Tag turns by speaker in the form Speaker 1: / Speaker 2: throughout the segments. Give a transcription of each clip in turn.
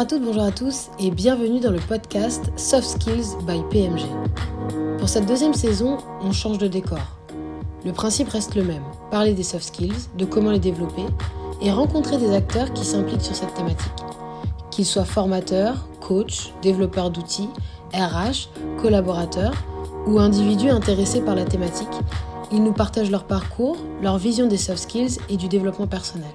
Speaker 1: à toutes, bonjour à tous et bienvenue dans le podcast Soft Skills by PMG. Pour cette deuxième saison, on change de décor. Le principe reste le même, parler des soft skills, de comment les développer et rencontrer des acteurs qui s'impliquent sur cette thématique. Qu'ils soient formateurs, coachs, développeurs d'outils, RH, collaborateurs ou individus intéressés par la thématique, ils nous partagent leur parcours, leur vision des soft skills et du développement personnel.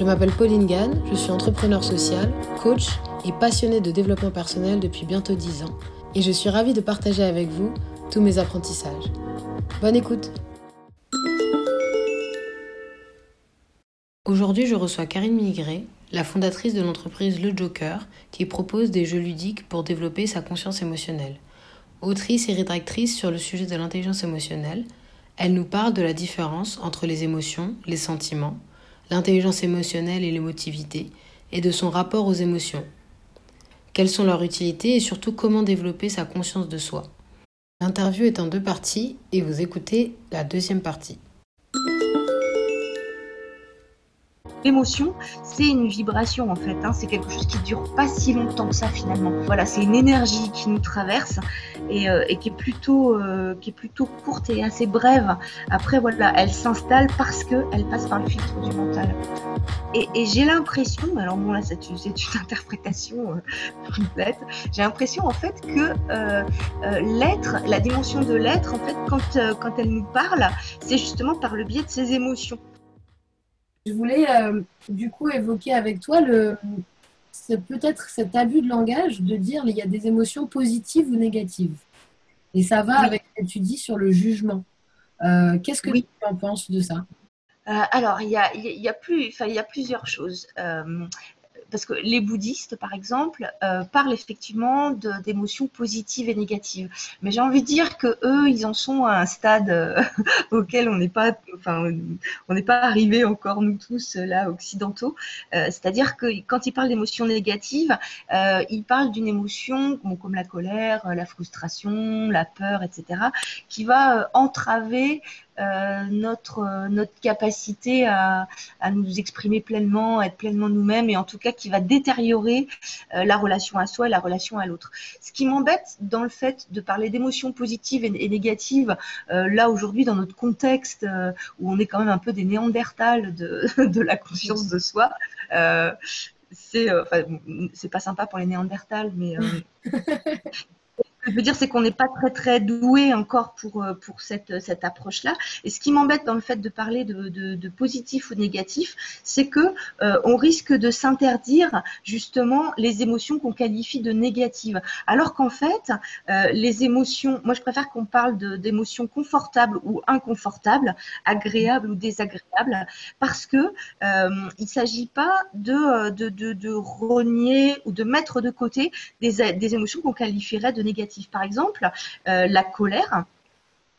Speaker 1: Je m'appelle Pauline Gann, je suis entrepreneur social, coach et passionnée de développement personnel depuis bientôt 10 ans et je suis ravie de partager avec vous tous mes apprentissages. Bonne écoute Aujourd'hui, je reçois Karine Migré, la fondatrice de l'entreprise Le Joker, qui propose des jeux ludiques pour développer sa conscience émotionnelle. Autrice et rédactrice sur le sujet de l'intelligence émotionnelle, elle nous parle de la différence entre les émotions, les sentiments, l'intelligence émotionnelle et l'émotivité, et de son rapport aux émotions. Quelles sont leurs utilités et surtout comment développer sa conscience de soi? L'interview est en deux parties et vous écoutez la deuxième partie.
Speaker 2: L'émotion, c'est une vibration en fait. Hein. C'est quelque chose qui dure pas si longtemps que ça finalement. Voilà, c'est une énergie qui nous traverse et, euh, qui est plutôt euh, qui est plutôt courte et assez brève. Après voilà, elle s'installe parce que elle passe par le filtre du mental. Et, j'ai l'impression, alors bon là c'est une, interprétation euh, complète. J'ai l'impression en fait que l'être, la dimension de l'être en fait quand quand elle nous parle, c'est justement par le biais de ses émotions.
Speaker 1: Je voulais euh, du coup évoquer avec toi le peut-être cet abus de langage de dire il y a des émotions positives ou négatives. Et ça va avec ce que tu dis sur le jugement. Euh, qu'est-ce que tu en penses de ça?
Speaker 2: Euh, alors, il y a, y, a plus, il y a plusieurs choses parce que les bouddhistes, par exemple, euh, parlent effectivement d'émotions positives et négatives. Mais j'ai envie de dire que eux, ils en sont à un stade euh, auquel on n'est pas, enfin, on n'est pas arrivé encore nous tous là occidentaux. Euh, c'est-à-dire que quand ils parlent d'émotions négatives, ils parlent d'une émotion comme la colère, la frustration, la peur, etc., qui va entraver euh, notre, euh, notre capacité à, à, nous exprimer pleinement, à être pleinement nous-mêmes, et en tout cas qui va détériorer euh, la relation à soi et la relation à l'autre. Ce qui m'embête dans le fait de parler d'émotions positives et, négatives, là aujourd'hui dans notre contexte où on est quand même un peu des néandertals de, de la conscience de soi, c'est enfin, pas sympa pour les néandertals, mais je veux dire, c'est qu'on n'est pas très très doué encore pour, euh, pour cette, cette approche-là. Et ce qui m'embête dans le fait de parler de, de, positif ou négatif, c'est que euh, on risque de s'interdire justement les émotions qu'on qualifie de négatives. Alors qu'en fait, euh, les émotions, moi je préfère qu'on parle d'émotions confortables ou inconfortables, agréables ou désagréables, parce que il ne s'agit pas de, de, de, de, renier ou de mettre de côté des, des émotions qu'on qualifierait de négatives. Par exemple, euh, la colère.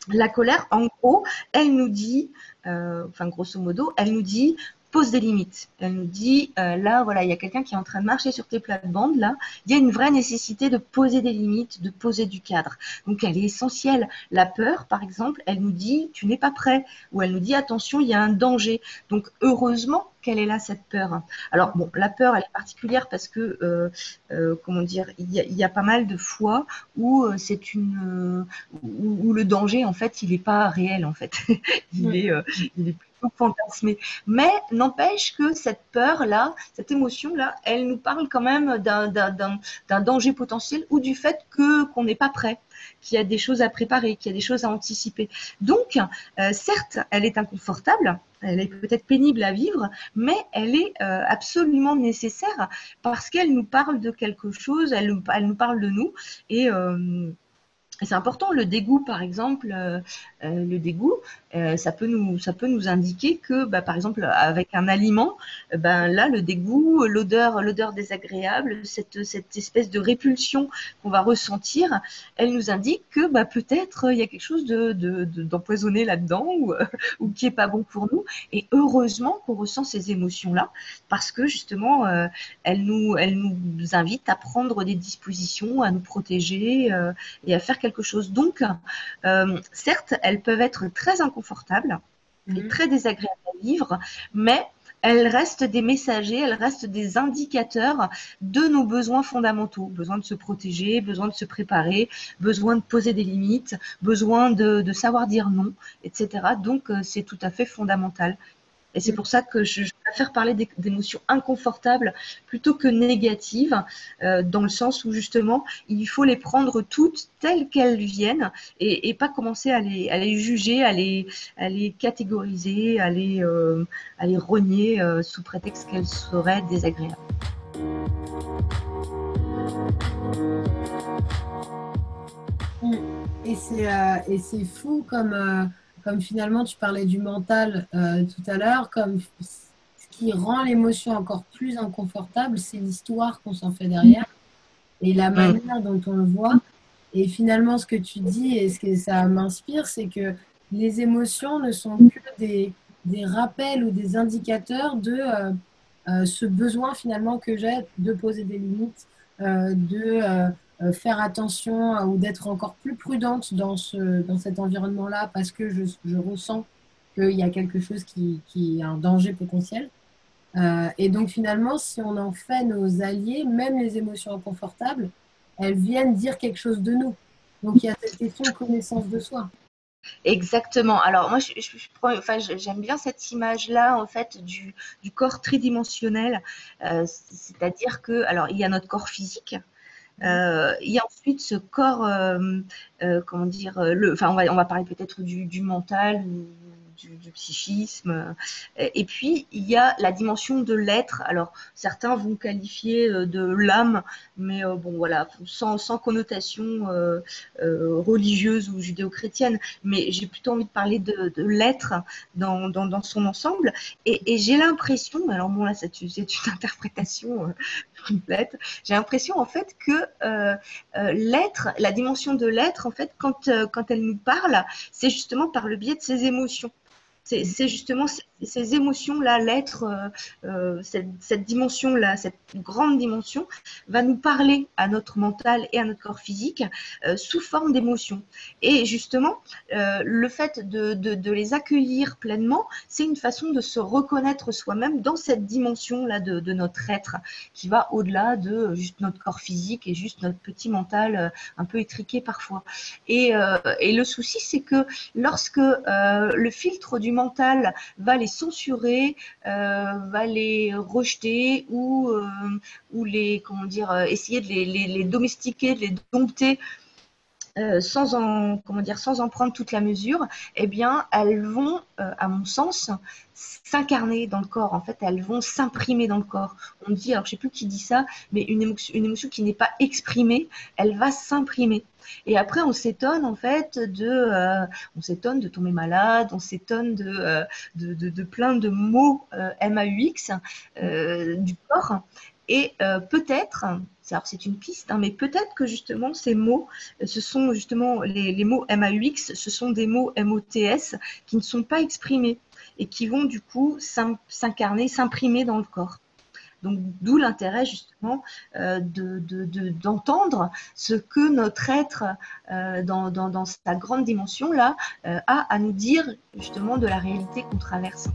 Speaker 2: La colère, en gros, elle nous dit, euh, enfin grosso modo, elle nous dit pose des limites. Elle nous dit, euh, là, voilà, il y a quelqu'un qui est en train de marcher sur tes plates-bandes, là, il y a une vraie nécessité de poser des limites, de poser du cadre. Donc, elle est essentielle. La peur, par exemple, elle nous dit, tu n'es pas prêt, ou elle nous dit, attention, il y a un danger. Donc, heureusement qu'elle est là, cette peur? Alors, bon, la peur, elle est particulière parce que, euh, euh, comment dire, il y, a, pas mal de fois où c'est une, où, le danger, en fait, il n'est pas réel, en fait. il, est, il est fantasmé. Mais n'empêche que cette peur-là, cette émotion-là, elle nous parle quand même d'un danger potentiel ou du fait que qu'on n'est pas prêt qu'il y a des choses à préparer, qu'il y a des choses à anticiper. Donc, euh, certes, elle est inconfortable, elle est peut-être pénible à vivre, mais elle est euh, absolument nécessaire parce qu'elle nous parle de quelque chose, elle, nous parle de nous et euh, c'est important, le dégoût, par exemple, le dégoût, euh, ça, peut nous, ça peut nous indiquer que, bah, par exemple, avec un aliment, ben là, le dégoût, l'odeur, l'odeur désagréable, cette, cette espèce de répulsion qu'on va ressentir, elle nous indique que bah, peut-être il y a quelque chose de, d'empoisonné là-dedans ou, ou qui est pas bon pour nous. Et heureusement qu'on ressent ces émotions-là, parce que justement, elles, nous, elles nous invitent à prendre des dispositions, à nous protéger et à faire quelque chose. Donc, euh, certes, elles peuvent être très inconfortables et mhm. très désagréables à vivre, mais elles restent des messagers, elles restent des indicateurs de nos besoins fondamentaux. Besoin de se protéger, besoin de se préparer, besoin de poser des limites, besoin de, de savoir dire non, etc. Donc, euh, c'est tout à fait fondamental. Et c'est pour ça que je, préfère parler d'émotions inconfortables plutôt que négatives, euh, dans le sens où justement, il faut les prendre toutes telles qu'elles viennent et, pas commencer à les, juger, à les, à les catégoriser, à les, euh, à les euh, sous prétexte qu'elles seraient désagréables.
Speaker 1: Et c'est fou comme comme finalement tu parlais du mental euh, tout à l'heure, comme ce qui rend l'émotion encore plus inconfortable, c'est l'histoire qu'on s'en fait derrière et la manière dont on le voit. Et finalement, ce que tu dis et ce que ça m'inspire, c'est que les émotions ne sont que des, des rappels ou des indicateurs de euh, euh, ce besoin finalement que j'ai de poser des limites, de faire attention ou d'être encore plus prudente dans, ce, dans cet environnement-là parce que je, je ressens qu'il y a quelque chose qui, qui est un danger potentiel. Euh, et donc finalement, si on en fait nos alliés, même les émotions inconfortables, elles viennent dire quelque chose de nous. Donc il y a cette question de connaissance de soi.
Speaker 2: Exactement. Alors moi, je, j'aime bien cette image-là en fait du, du corps tridimensionnel, euh, c'est-à-dire que alors il y a notre corps physique, euh, il y a ensuite ce corps, euh, euh, comment dire, le, enfin on va, parler peut-être du, du mental du, psychisme. Et puis, il y a la dimension de l'être. Alors, certains vont qualifier euh, de l'âme, mais euh, bon, voilà, sans, connotation euh, religieuse ou judéo-chrétienne. Mais j'ai plutôt envie de parler de, l'être dans, son ensemble. Et, j'ai l'impression, alors bon, là, c'est une interprétation j'ai l'impression en fait que l'être, la dimension de l'être, en fait, quand, quand elle nous parle, c'est justement par le biais de ses émotions. C'est justement ces émotions-là, l'être, euh, euh, cette, dimension-là, cette grande dimension, va nous parler à notre mental et à notre corps physique euh, sous forme d'émotions. Et justement, le fait de, les accueillir pleinement, c'est une façon de se reconnaître soi-même dans cette dimension-là de, notre être, qui va au-delà de juste notre corps physique et juste notre petit mental un peu étriqué parfois. Et, et le souci, c'est que lorsque le filtre du mental va les censurer, euh, va les rejeter ou, euh, ou les, comment dire, euh, essayer de les, domestiquer, de les dompter. sans en comment dire sans en prendre toute la mesure, eh bien elles vont, à mon sens, s'incarner dans le corps. En fait, elles vont s'imprimer dans le corps. On dit, alors je sais plus qui dit ça, mais une émotion, une émotion qui n'est pas exprimée, elle va s'imprimer. Et après, on s'étonne en fait de, euh, on s'étonne de tomber malade, on s'étonne de, euh, de, de, plein de mots euh, MAUX du corps. Et peut-être, c'est une piste, hein, mais peut-être que justement ces mots, ce sont justement les, les mots MAUX, ce sont des mots MOTS qui ne sont pas exprimés et qui vont du coup s'incarner, s'imprimer dans le corps. Donc, d'où l'intérêt justement euh, d'entendre de, ce que notre être, euh, dans, sa grande dimension là, euh, a à nous dire justement de la réalité qu'on traverse.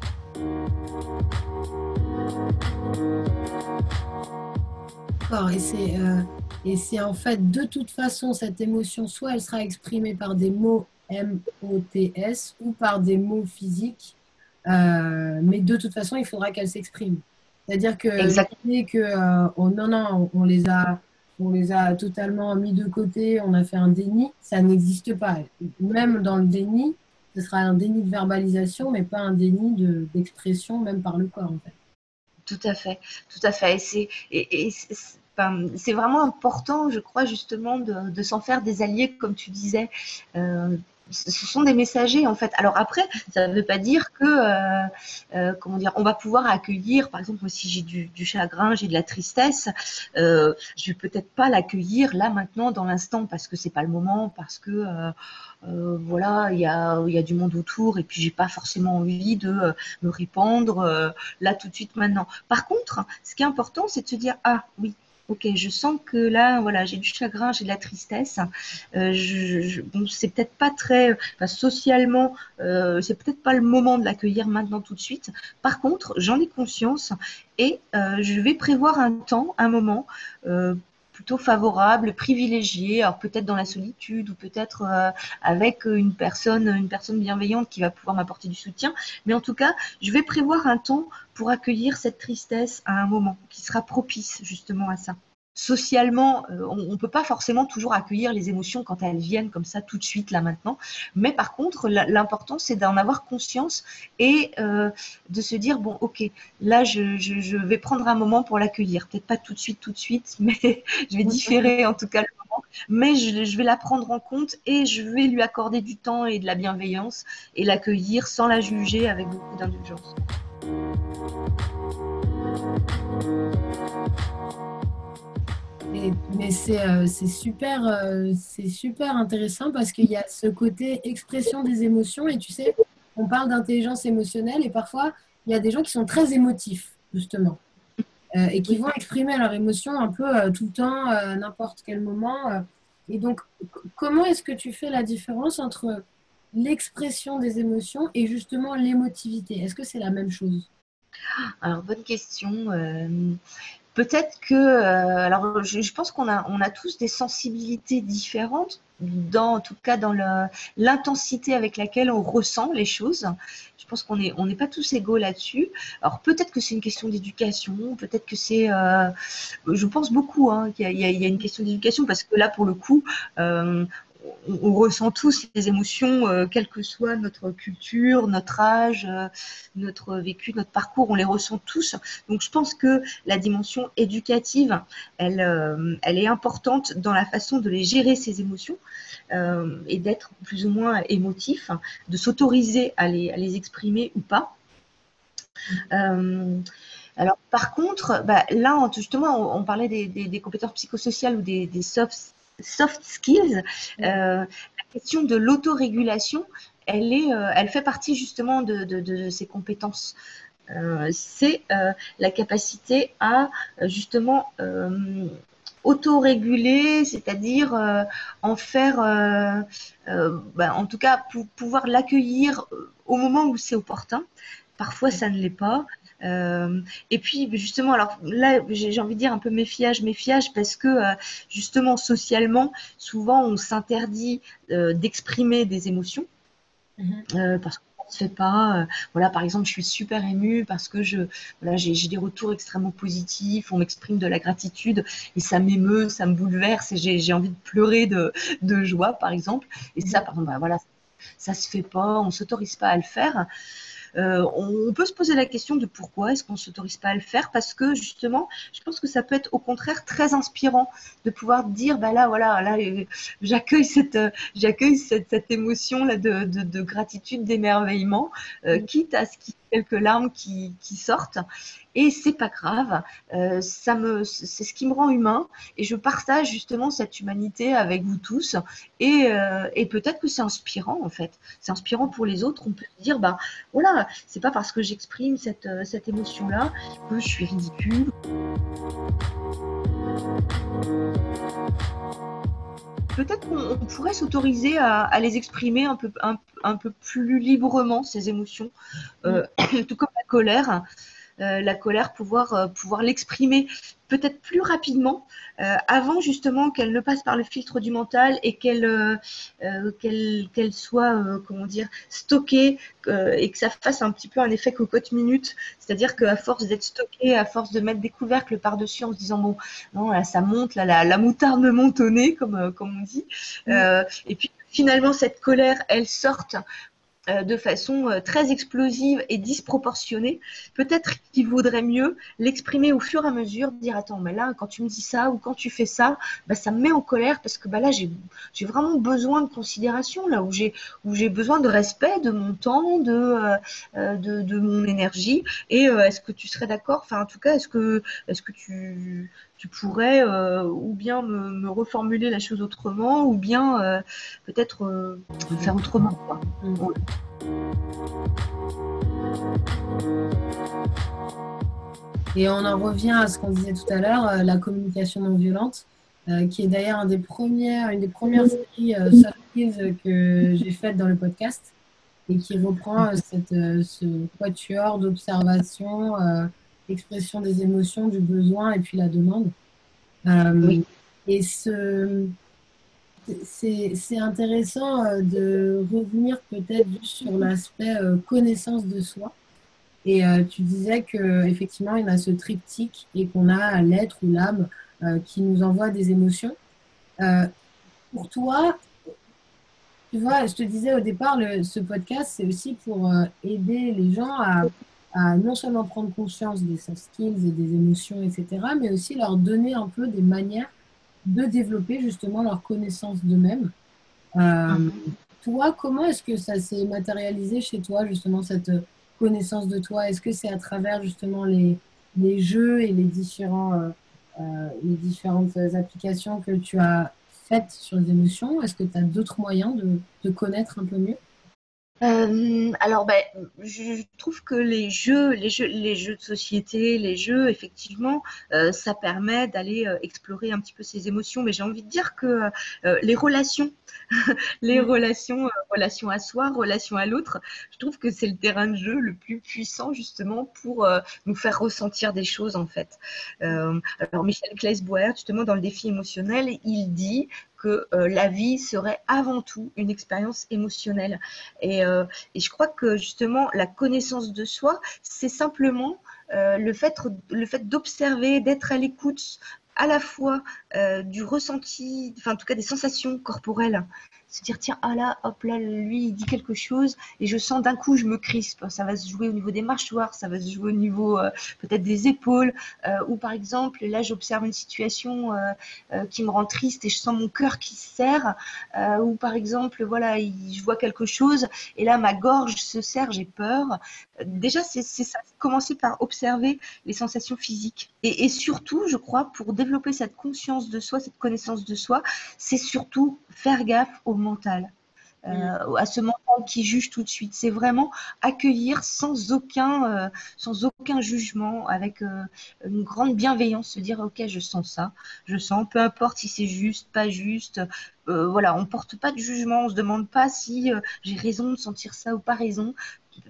Speaker 1: Et c'est en fait de toute façon cette émotion, soit elle sera exprimée par des mots M-O-T-S ou par des mots physiques, mais de toute façon il faudra qu'elle s'exprime. C'est-à-dire que que euh, on, non, non, on les a on les a totalement mis de côté, on a fait un déni, ça n'existe pas. Même dans le déni, ce sera un déni de verbalisation, mais pas un déni d'expression, même par le corps, en fait.
Speaker 2: Tout à fait, tout à fait. Et c'est vraiment important, je crois, justement, de, s'en faire des alliés, comme tu disais. Euh, ce sont des messagers en fait. Alors après, ça ne veut pas dire que, euh, euh, comment dire, on va pouvoir accueillir, par exemple, si j'ai du, chagrin, j'ai de la tristesse, euh, je vais peut-être pas l'accueillir là maintenant dans l'instant parce que c'est pas le moment, parce que euh, voilà, il y a, y a du monde autour et puis j'ai pas forcément envie de me répandre là tout de suite maintenant. Par contre, ce qui est important, c'est de se dire ah oui, ok, je sens que là, voilà, j'ai du chagrin, j'ai de la tristesse. Euh, je, bon, c'est peut-être pas très, enfin, socialement, euh, c'est peut-être pas le moment de l'accueillir maintenant tout de suite. Par contre, j'en ai conscience et euh, je vais prévoir un temps, un moment plutôt favorable, privilégié, alors peut-être dans la solitude ou peut-être avec une personne, une personne bienveillante qui va pouvoir m'apporter du soutien. Mais en tout cas, je vais prévoir un temps pour accueillir cette tristesse à un moment qui sera propice justement à ça. Socialement, euh, on ne peut pas forcément toujours accueillir les émotions quand elles viennent comme ça tout de suite, là maintenant. Mais par contre, l'important, c'est d'en avoir conscience et euh, de se dire, bon, ok, là, je, vais prendre un moment pour l'accueillir. Peut-être pas tout de suite, tout de suite, mais je vais différer en tout cas le moment. Mais je, je vais la prendre en compte et je vais lui accorder du temps et de la bienveillance et l'accueillir sans la juger avec beaucoup d'indulgence.
Speaker 1: Mais euh, c'est super, euh, c'est super intéressant parce qu'il y a ce côté expression des émotions et tu sais, on parle d'intelligence émotionnelle et parfois il y a des gens qui sont très émotifs justement euh, et qui vont exprimer leurs émotions un peu tout le temps, n'importe quel moment. et donc, comment est-ce que tu fais la différence entre l'expression des émotions et justement l'émotivité? Est-ce que c'est la même chose?
Speaker 2: Alors, bonne question. Peut-être que, euh, alors je, pense qu'on a, on a tous des sensibilités différentes, dans, en tout cas dans l'intensité avec laquelle on ressent les choses. Je pense qu'on n'est on n'est pas tous égaux là-dessus. Alors peut-être que c'est une question d'éducation, peut-être que c'est, euh, je pense beaucoup hein, qu'il y, a une question d'éducation parce que là pour le coup, euh, on, ressent tous les émotions, euh, quelle que soit notre culture, notre âge, euh, notre vécu, notre parcours, on les ressent tous. Donc je pense que la dimension éducative, elle, euh, est importante dans la façon de les gérer ces émotions et d'être plus ou moins émotif, de s'autoriser à les, à les, exprimer ou pas. alors, par contre, bah, là, justement, on, parlait des, compétences psychosociales ou des, des soft soft skills, euh, la question de l'autorégulation, elle, est, euh, elle fait partie justement de, ces compétences. Euh, c'est la capacité à justement autoréguler, c'est-à-dire en faire, ben, en tout cas, pour pouvoir l'accueillir au moment où c'est opportun. Parfois, ça ne l'est pas. Euh, et puis justement, alors là, j'ai envie de dire un peu méfiage, méfiage, parce que euh, justement, socialement, souvent, on s'interdit euh, d'exprimer des émotions. Mhm. parce qu'on ne se fait pas. voilà, par exemple, je suis super émue parce que je, voilà, j'ai des retours extrêmement positifs, on m'exprime de la gratitude et ça m'émeut, ça me bouleverse et j'ai envie de pleurer de, de, joie, par exemple. Et ça, mhm. pardon, bah, voilà, ça se fait pas, on s'autorise pas à le faire. Euh, on, peut se poser la question de pourquoi est-ce qu'on ne s'autorise pas à le faire parce que justement, je pense que ça peut être au contraire très inspirant de pouvoir dire, bah là, voilà, là, euh, j'accueille cette, euh, j'accueille cette, émotion là de, gratitude, d'émerveillement, quitte à ce ait quelques larmes qui, sortent et c'est pas grave. Euh, c'est ce qui me rend humain et je partage justement cette humanité avec vous tous et, euh, et peut-être que c'est inspirant en fait. C'est inspirant pour les autres. On peut dire bah voilà, c'est pas parce que j'exprime cette, euh, cette émotion là que je suis ridicule. Peut-être qu'on pourrait s'autoriser à, les exprimer un peu, un, peu plus librement, ces émotions, tout comme la colère. Euh, la colère, pouvoir, euh, pouvoir l'exprimer peut-être plus rapidement, euh, avant justement qu'elle ne passe par le filtre du mental et qu'elle qu'elle soit, comment dire, stockée et que ça fasse un petit peu un effet cocotte minute. C'est-à-dire qu'à force d'être stocké, à force de mettre des couvercles par-dessus en se disant, bon, non, là, ça monte, là, la, la moutarde me monte au nez, comme, comme on dit. et puis finalement, cette colère, elle sorte de façon euh, très explosive et disproportionnée, peut-être qu'il vaudrait mieux l'exprimer au fur et à mesure, dire attends, mais là, quand tu me dis ça ou quand tu fais ça, bah, ça me met en colère parce que bah, là, j'ai vraiment besoin de considération, là où j'ai besoin de respect de mon temps, de, euh, de, mon énergie. Et est-ce que tu serais d'accord? Enfin, en tout cas, est-ce que, est -ce que tu, tu pourrais euh, ou bien me, reformuler la chose autrement, ou bien euh, peut-être euh, faire autrement. Quoi. Mm.
Speaker 1: Et on en revient à ce qu'on disait tout à l'heure, la communication non violente, qui est d'ailleurs une des premières, une des premières séries soft skills que j'ai faites dans le podcast et qui reprend cette, ce quatuor d'observation, expression des émotions, du besoin et puis la demande. Oui. Et ce, c'est intéressant euh, de revenir peut-être sur l'aspect euh, connaissance de soi. Et euh, tu disais qu'effectivement, il y a ce triptyque et qu'on a l'être ou l'âme qui nous envoie des émotions. pour toi, tu vois, je te disais au départ, ce podcast, c'est aussi pour aider les gens à, à, non seulement prendre conscience des soft skills et des émotions, etc., mais aussi leur donner un peu des manières de développer justement leur connaissance d'eux-mêmes. Euh, mhm. Toi, comment est-ce que ça s'est matérialisé chez toi, justement, cette connaissance de toi? Est-ce que c'est à travers justement les, les jeux et les, différents, euh, euh, les différentes applications que tu as faites sur les émotions? Est-ce que tu as d'autres moyens de te connaître un peu mieux?
Speaker 2: Euh, alors, ben, je trouve que les jeux, les jeux, les jeux de société, les jeux, effectivement, euh, ça permet d'aller euh, explorer un petit peu ses émotions. Mais j'ai envie de dire que les relations, les mmh. relations, relations à soi, relations à l'autre, je trouve que c'est le terrain de jeu le plus puissant justement pour nous faire ressentir des choses en fait. alors Michel Kleisbauer, justement dans le défi émotionnel, il dit que euh, la vie serait avant tout une expérience émotionnelle. Euh, et, je crois que justement, la connaissance de soi, c'est simplement euh, le fait, le fait d'observer, d'être à l'écoute à la fois du ressenti, enfin en tout cas des sensations corporelles, se dire tiens ah là hop là lui il dit quelque chose et je sens d'un coup je me crispe. Ça va se jouer au niveau des mâchoires ça va se jouer au niveau euh, peut-être des épaules euh, ou par exemple là j'observe une situation euh, qui me rend triste et je sens mon cœur qui se serre ou par exemple voilà je vois quelque chose et là ma gorge se serre j'ai peur. Déjà c'est ça commencer par observer les sensations physiques. Et, et surtout je crois pour développer cette conscience de soi cette connaissance de soi c'est surtout faire gaffe au mental. Euh, mm. à ce mental qui juge tout de suite. C'est vraiment accueillir sans aucun, euh, sans aucun jugement, avec euh, une grande bienveillance, se dire ok, je sens ça, je sens, peu importe si c'est juste, pas juste. voilà, on porte pas de jugement, on se demande pas si j'ai raison de sentir ça ou pas raison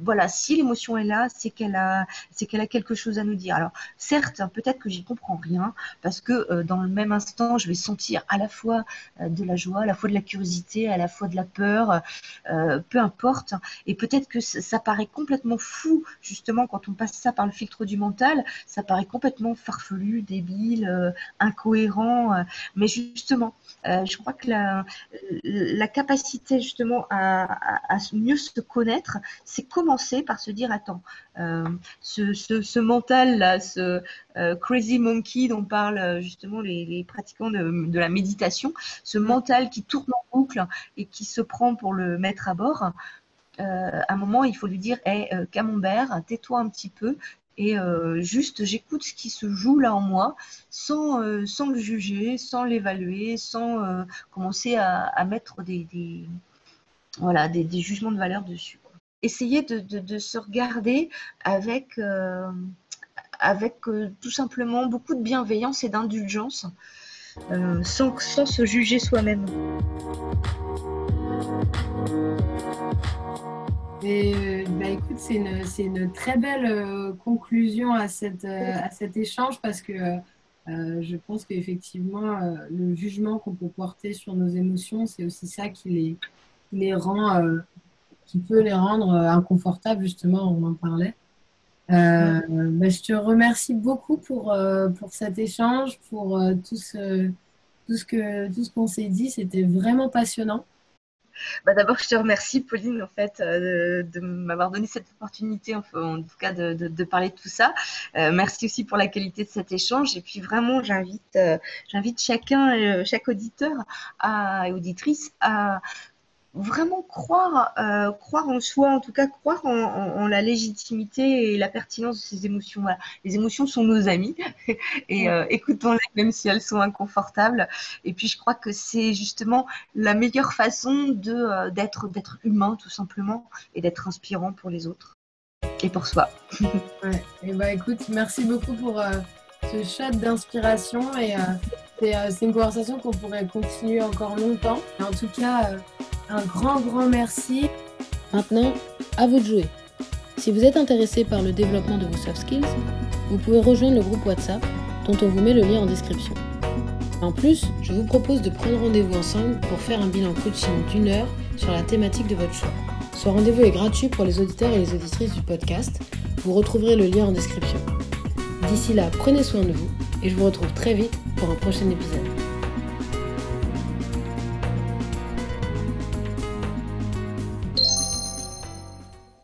Speaker 2: voilà, si l'émotion est là, c'est qu'elle a, c'est qu'elle a quelque chose à nous dire. Alors, certes, peut-être que j'y comprends rien, parce que euh, dans le même instant, je vais sentir à la fois euh, de la joie, à la fois de la curiosité, à la fois de la peur, euh, peu importe. Et peut-être que ça, paraît complètement fou, justement, quand on passe ça par le filtre du mental, ça paraît complètement farfelu, débile, incohérent. mais justement, je crois que la, capacité, justement, à, à mieux se connaître, c'est commencer par se dire attends, euh, ce, mental-là, ce euh, crazy monkey dont parlent euh, justement les, pratiquants de, la méditation, ce mm. mental qui tourne en boucle et qui se prend pour le mettre à bord, à un moment, il faut lui dire hé, Camembert, tais-toi un petit peu. Et juste, j'écoute ce qui se joue là en moi, sans, sans le juger, sans l'évaluer, sans commencer à, mettre des, voilà, des, des, jugements de valeur dessus essayer de, se regarder avec, euh, avec euh, tout simplement beaucoup de bienveillance et d'indulgence, euh, sans, sans se juger soi-même.
Speaker 1: Et bah, écoute, c'est une, une, très belle conclusion à, cette, à cet échange parce que je pense qu'effectivement, le jugement qu'on peut porter sur nos émotions, c'est aussi ça qui les, qui les rend qui peut les rendre euh, inconfortables, justement, on en parlait. Euh, bah, je te remercie beaucoup pour, euh, pour cet échange, pour tout ce, tout ce que tout qu'on s'est dit. C'était vraiment passionnant.
Speaker 2: Bah D'abord, je te remercie, Pauline, en fait, de, m'avoir donné cette opportunité, en, en tout cas, de, de, parler de tout ça. merci aussi pour la qualité de cet échange. Et puis, vraiment, j'invite, j'invite chacun, chaque auditeur à, et auditrice à vraiment croire, euh, croire en soi, en tout cas croire en, la légitimité et la pertinence de ces émotions. Les émotions sont nos amis et euh, écoutons-les même si elles sont inconfortables. Et puis je crois que c'est justement la meilleure façon de euh, d'être d'être humain tout simplement et d'être inspirant pour les autres. et pour soi.
Speaker 1: ouais. Et bah écoute, merci beaucoup pour ce shot d'inspiration et c'est une conversation qu'on pourrait continuer encore longtemps. En tout cas, un grand, grand merci. Maintenant, à vous de jouer. Si vous êtes intéressé par le développement de vos soft skills, vous pouvez rejoindre le groupe WhatsApp dont on vous met le lien en description. En plus, je vous propose de prendre rendez-vous ensemble pour faire un bilan coaching d'une heure sur la thématique de votre choix. Ce rendez-vous est gratuit pour les auditeurs et les auditrices du podcast. Vous retrouverez le lien en description. D'ici là, prenez soin de vous et je vous retrouve très vite pour un prochain épisode.